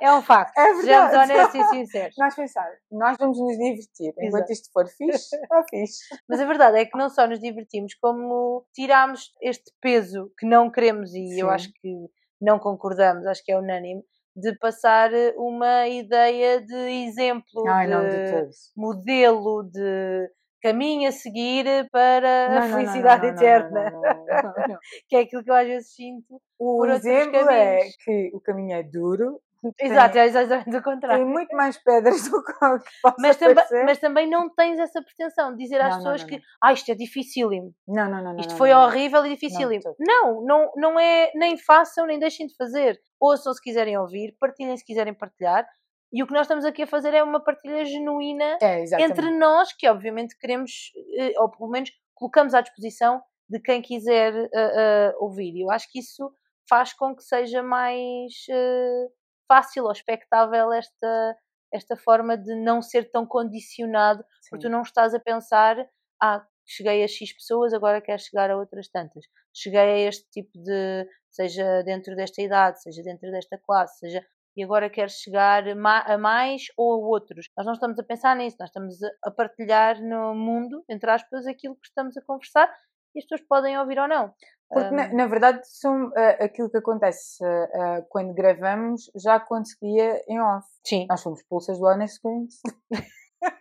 É um facto. [laughs] é Sejamos verdade. honestos e sinceros. Nós pensamos, nós vamos nos divertir. Enquanto Exato. isto for fixe, está fixe. Mas a verdade é que não só nos divertimos, como tiramos este peso que não queremos, e eu Sim. acho que não concordamos, acho que é unânime, de passar eh, uma ideia de exemplo, Ai, de, de modelo, de caminho a seguir para Não, a não, felicidade não, eterna, [laughs] que é aquilo que eu às vezes sinto. O exemplo é que o caminho é duro, Exato, tem, é exatamente o tem contrário. muito mais pedras do que o que possa Mas, mas também não tens essa pretensão de dizer às Não, pessoas não, que não. ah, isto é dificílimo. Não, não, não. Isto foi horrível e dificílimo. Não, não, não é, nem façam, nem deixem de fazer. Ouçam se quiserem ouvir, partilhem se quiserem partilhar. E o que nós estamos aqui a fazer é uma partilha genuína É, entre nós, que obviamente queremos, eh, ou pelo menos colocamos à disposição de quem quiser eh, eh, ouvir. Eu acho que isso faz com que seja mais eh, fácil ou expectável esta, esta forma de não ser tão condicionado porque Sim. tu não estás a pensar, ah, cheguei a X pessoas, agora quero chegar a outras tantas. Cheguei a este tipo de, seja dentro desta idade, seja dentro desta classe, seja, e agora quero chegar a mais ou a outros. Nós não estamos a pensar nisso, nós estamos a- a partilhar no mundo, entre aspas, aquilo que estamos a conversar e as pessoas podem ouvir ou não. Porque, na, Um, na verdade, são, ah, aquilo que acontece ah, quando gravamos já acontecia em off. sim, Nós fomos expulsas do Honest Screens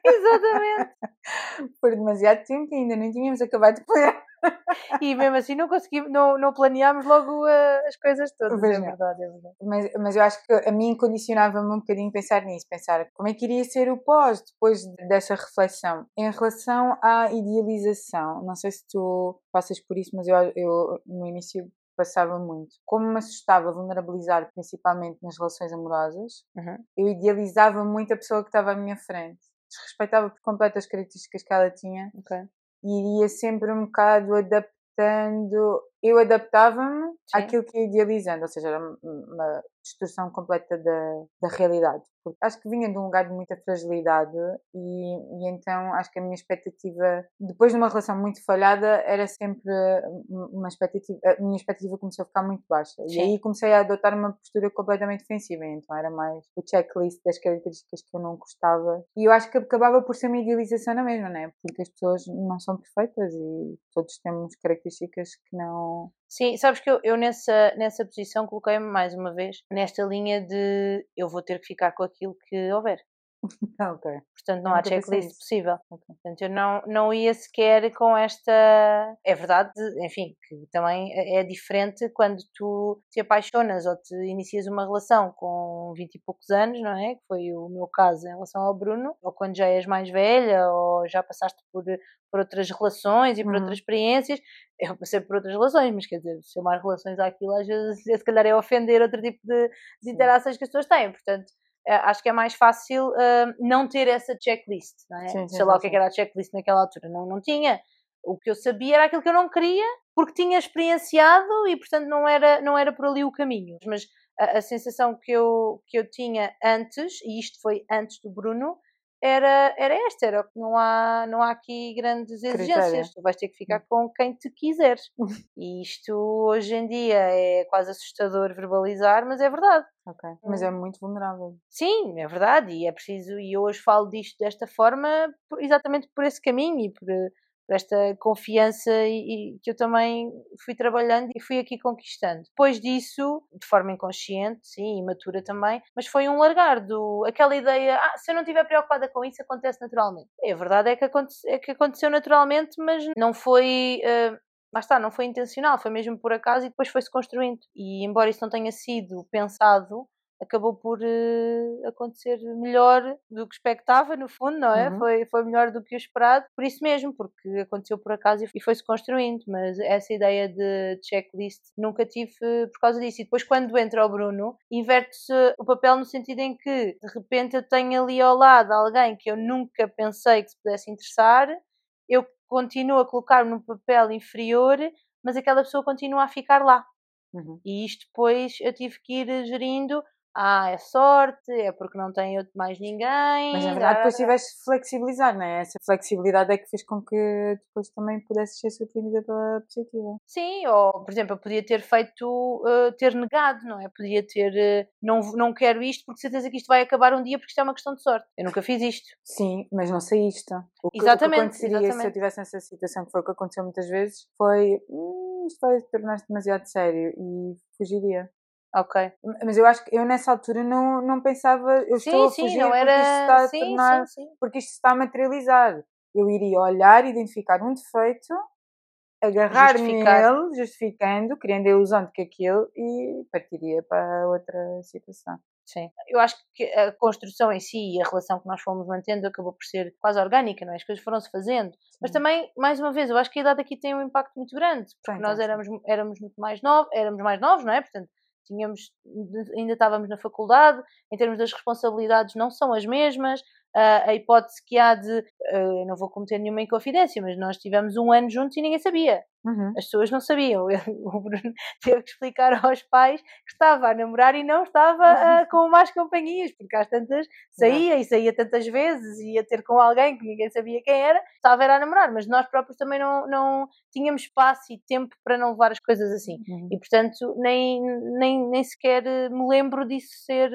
exatamente. [laughs] por demasiado tempo e ainda não tínhamos acabado de planear. E mesmo assim não conseguimos, não, não planeámos logo ah, as coisas todas. Pois é verdade, é verdade. Mas, mas eu acho que a mim condicionava-me um bocadinho pensar nisso, pensar como é que iria ser o pós depois dessa reflexão. Em relação à idealização, não sei se tu passas por isso, mas eu, eu no início passava muito. Como me assustava vulnerabilizar, principalmente nas relações amorosas, Uhum. eu idealizava muito a pessoa que estava à minha frente. Desrespeitava por completo as características que ela tinha Ok. Iria sempre um bocado adaptando eu adaptava-me àquilo que ia idealizando, ou seja, era uma distorção completa da, da realidade. Porque acho que vinha de um lugar de muita fragilidade e, e então acho que a minha expectativa, depois de uma relação muito falhada, era sempre uma expectativa, a minha expectativa começou a ficar muito baixa. Sim. E aí comecei a adotar uma postura completamente defensiva, então era mais o checklist das características que eu não gostava. E eu acho que acabava por ser uma idealização na mesma, né? Porque as pessoas não são perfeitas e todos temos características que não Sim, sabes que eu, eu nessa, nessa posição coloquei-me mais uma vez nesta linha de eu vou ter que ficar com aquilo que houver. [laughs] ok. Portanto, não há checklist possível. Okay. Portanto, eu não, não ia sequer com esta. É verdade, enfim, que também é, é diferente quando tu te apaixonas ou te inicias uma relação com 20 e poucos anos, não é? Que foi o meu caso em relação ao Bruno, ou quando já és mais velha, ou já passaste por, por outras relações e por uhum. outras experiências. Eu passei por outras relações, mas quer dizer, chamar relações àquilo às vezes se calhar é ofender outro tipo de, de interações que as pessoas têm. Portanto, acho que é mais fácil uh, não ter essa checklist, não é? Sim, sim, Sei lá sim, o que, é que era a checklist naquela altura, não, não tinha. O que eu sabia era aquilo que eu não queria, porque tinha experienciado e, portanto, não era, não era por ali o caminho. Mas a, a sensação que eu, que eu tinha antes, e isto foi antes do Bruno, era, era esta, era que não há, não há aqui grandes exigências, Critério. tu vais ter que ficar hum. com quem te quiseres. [laughs] e isto hoje em dia é quase assustador verbalizar, mas é verdade. Ok, mas é hum. muito vulnerável. Sim, é verdade, e é preciso, e eu hoje falo disto desta forma exatamente por esse caminho e por, por esta confiança e, e, que eu também fui trabalhando e fui aqui conquistando. Depois disso, de forma inconsciente, sim, imatura também, mas foi um largar do aquela ideia, ah, se eu não estiver preocupada com isso, acontece naturalmente. É, a verdade é que, aconte, é que aconteceu naturalmente, mas não foi. Uh, lá está, não foi intencional, foi mesmo por acaso e depois foi-se construindo. E embora isso não tenha sido pensado, acabou por uh, acontecer melhor do que expectava, no fundo, não é? Uhum. Foi, foi melhor do que o esperado, por isso mesmo, porque aconteceu por acaso e foi-se construindo, mas essa ideia de checklist nunca tive por causa disso. E depois, quando entra o Bruno, inverte-se o papel no sentido em que, de repente, eu tenho ali ao lado alguém que eu nunca pensei que se pudesse interessar, eu continuo a colocar-me no papel inferior, mas aquela pessoa continua a ficar lá. Uhum. E isto depois eu tive que ir gerindo ah, é sorte, é porque não tem mais ninguém. Mas na verdade depois tiveste de flexibilizar, não é? Essa flexibilidade é que fez com que depois também pudesses ser surpreendida pela positiva. Sim, ou por exemplo, eu podia ter feito, uh, ter negado, não é? Podia ter, uh, não, não quero isto porque certeza que isto vai acabar um dia porque isto é uma questão de sorte. Eu nunca fiz isto. Sim, mas não saíste. O que, exatamente, o que aconteceria exatamente. se eu tivesse nessa situação, que foi o que aconteceu muitas vezes, foi hum, isto vai tornar-se demasiado sério e fugiria. Ok. Mas eu acho que eu nessa altura não, não pensava, eu sim, estou a fugir não era... porque isto está a sim, tornar, sim, porque isto está a materializar. Eu iria olhar, identificar um defeito, agarrar nele, justificando, criando a ilusão de que aquilo e partiria para outra situação. Sim. Eu acho que a construção em si e a relação que nós fomos mantendo acabou por ser quase orgânica, não é? As coisas foram-se fazendo. Sim. Mas também, mais uma vez, eu acho que a idade aqui tem um impacto muito grande, porque Sim, nós éramos, éramos muito mais novos, éramos mais novos, não é? Portanto, tínhamos, ainda estávamos na faculdade, em termos das responsabilidades não são as mesmas, uh, a hipótese que há de, uh, não vou cometer nenhuma inconfidência, mas nós tivemos um ano juntos e ninguém sabia. Uhum. As pessoas não sabiam. [laughs] O Bruno teve que explicar aos pais que estava a namorar e não estava uh, com mais companhias, porque às tantas saía e saía tantas vezes, ia ter com alguém que ninguém sabia quem era, estava a namorar, mas nós próprios também não, não tínhamos espaço e tempo para não levar as coisas assim. Uhum. E portanto, nem, nem, nem sequer me lembro disso ser,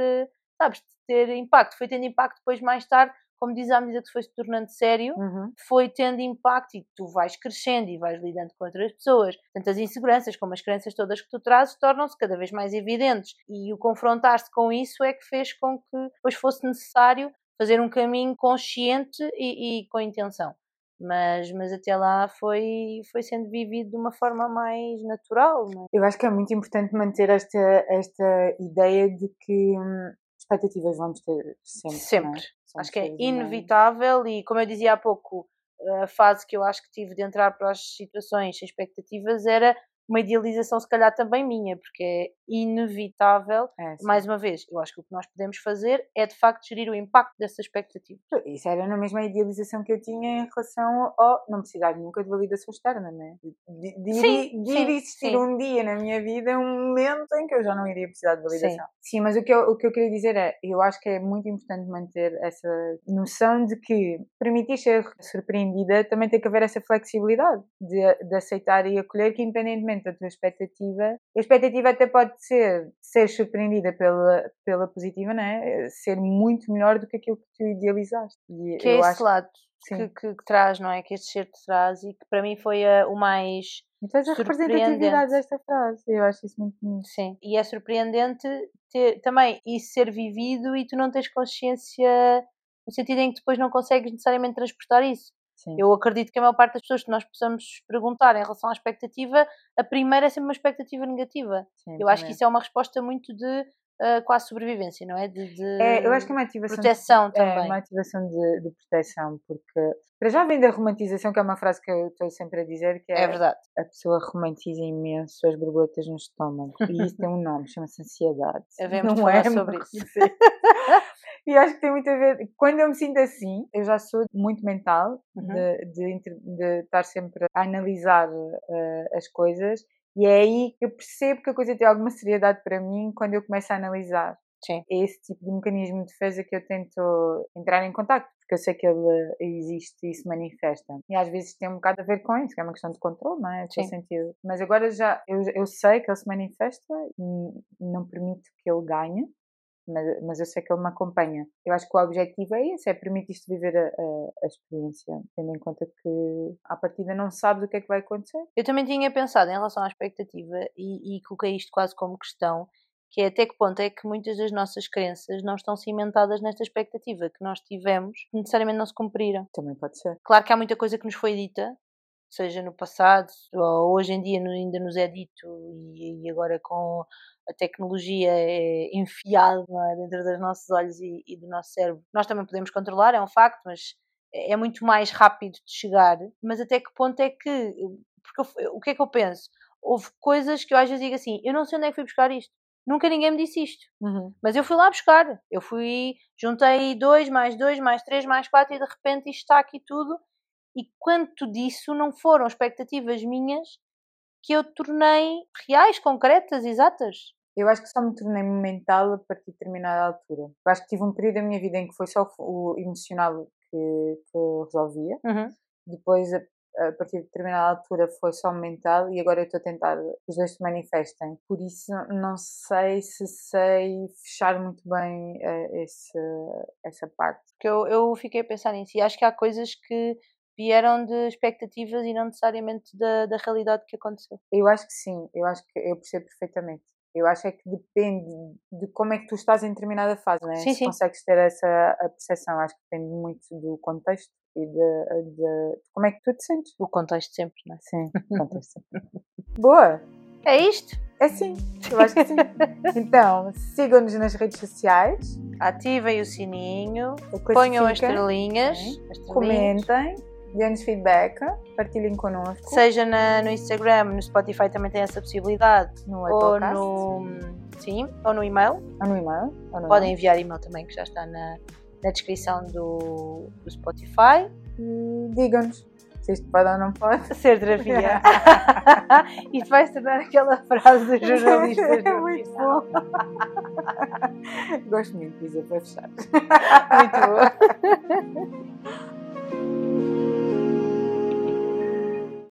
sabes, ter impacto. Foi tendo impacto depois, mais tarde, como diz à medida que foi se tornando sério, uhum. foi tendo impacto e tu vais crescendo e vais lidando com outras pessoas. Tanto as inseguranças como as crenças todas que tu trazes tornam-se cada vez mais evidentes. E o confrontar-se com isso é que fez com que depois fosse necessário fazer um caminho consciente e, e com intenção. Mas, mas até lá foi, foi sendo vivido de uma forma mais natural. É? Eu acho que é muito importante manter esta, esta ideia de que hum, expectativas vamos ter sempre. É? Sempre. É? Acho que é inevitável e, como eu dizia há pouco, a fase que eu acho que tive de entrar para as situações sem expectativas era uma idealização, se calhar também minha, porque é inevitável. É, sim. Mais uma vez, eu acho que o que nós podemos fazer é de facto gerir o impacto dessa expectativa. Isso era na mesma idealização que eu tinha em relação ao não precisar nunca de validação externa, né? De, de, Sim, de sim, ir existir sim. um dia na minha vida, um momento em que eu já não iria precisar de validação. Sim, mas o que, eu, o que eu queria dizer é, eu acho que é muito importante manter essa noção de que permitir ser surpreendida também tem que haver essa flexibilidade de, de aceitar e acolher que independentemente da tua expectativa, a expectativa até pode ser ser surpreendida pela, pela positiva, né? Ser muito melhor do que aquilo que tu idealizaste. E Que é esse acho lado que, que- que traz, não é? Que este certo traz e que para mim foi o mais. Então, a representatividade desta frase, eu acho isso muito bonito. Sim. E é surpreendente ter, também isso ser vivido e tu não tens consciência no sentido em que depois não consegues necessariamente transportar isso. Sim. Eu acredito que a maior parte das pessoas que nós possamos perguntar em relação à expectativa, a primeira é sempre uma expectativa negativa. sim, Eu acho que isso é uma resposta muito de ah, quase sobrevivência, não é? De, de É, eu acho que é uma ativação proteção é, também. uma ativação de, de proteção, porque para já vem da romantização, que é uma frase que eu estou sempre a dizer, que é, É verdade. a pessoa romantiza imenso as borboletas no estômago. E isso tem um nome, chama-se ansiedade. [laughs] Havemos de Não é sobre isso. E acho que tem muito a ver. Quando eu me sinto assim, eu já sou muito mental, Uhum. de, de, de estar sempre a analisar eh, as coisas, e é aí que eu percebo que a coisa tem alguma seriedade para mim quando eu começo a analisar. Sim. É esse tipo de mecanismo de defesa que eu tento entrar em contato, porque eu sei que ele existe e se manifesta. E às vezes tem um bocado a ver com isso, que é uma questão de controle, não é? Sim. sentido. Mas agora já, eu, eu sei que ele se manifesta e não permito que ele ganhe, mas, mas eu sei que ele me acompanha. Eu acho que o objetivo é esse, é permitir-te viver a, a, a experiência, tendo em conta que à partida não sabes o que é que vai acontecer. Eu também tinha pensado em relação à expectativa e, e coloquei isto quase como questão, que é até que ponto é que muitas das nossas crenças não estão cimentadas nesta expectativa que nós tivemos, que necessariamente não se cumpriram. Também pode ser. Claro que há muita coisa que nos foi dita, seja no passado ou hoje em dia ainda nos é dito e, agora com a tecnologia é enfiado não é, dentro dos nossos olhos e, e do nosso cérebro. Nós também podemos controlar, é um facto, mas é é muito mais rápido de chegar. Mas até que ponto é que. Porque eu- o que é que eu penso? Houve coisas que eu às vezes digo assim: eu não sei onde é que fui buscar isto. Nunca ninguém me disse isto. Mas eu fui lá buscar. Eu fui, juntei dois, mais dois, mais três, mais quatro e de repente isto está aqui tudo. E quanto disso não foram expectativas minhas que eu tornei reais, concretas, exatas? Eu acho que só me tornei mental a partir de determinada altura. Eu acho que tive um período da minha vida em que foi só o emocional que, que eu resolvia. Depois, a, a partir de determinada altura, foi só mental e agora eu estou a tentar que os dois se manifestem. Por isso, não sei se sei fechar muito bem eh, esse, essa parte. Porque eu, eu fiquei a pensar nisso e acho que há coisas que vieram de expectativas e não necessariamente da, da realidade que aconteceu. Eu acho que sim, eu acho que eu percebo perfeitamente. Eu acho é que depende de como é que tu estás em determinada fase, não é? Sim, Se sim. consegues ter essa percepção, acho que depende muito do contexto e de, de- como é que tu te sentes. O contexto sempre, não é? Sim, contexto. [laughs] Boa! É isto. É sim, eu acho que sim. [laughs] Então, sigam-nos nas redes sociais, Ativem o sininho, ponham as estrelinhas, as estrelinhas. comentem, dê-nos feedback, partilhem connosco seja na- no Instagram, no Spotify também tem essa possibilidade, no ou no, sim, ou no e-mail. ou no e-mail. ou no Podem enviar e-mail também, que já está na, na descrição do, do Spotify. e digam-nos se isto pode ou não pode. [laughs] Ser terapia. [laughs] Isto vai se tornar aquela frase dos jornalistas. [laughs] É muito bom. Gosto muito de dizer para fechar. Muito boa.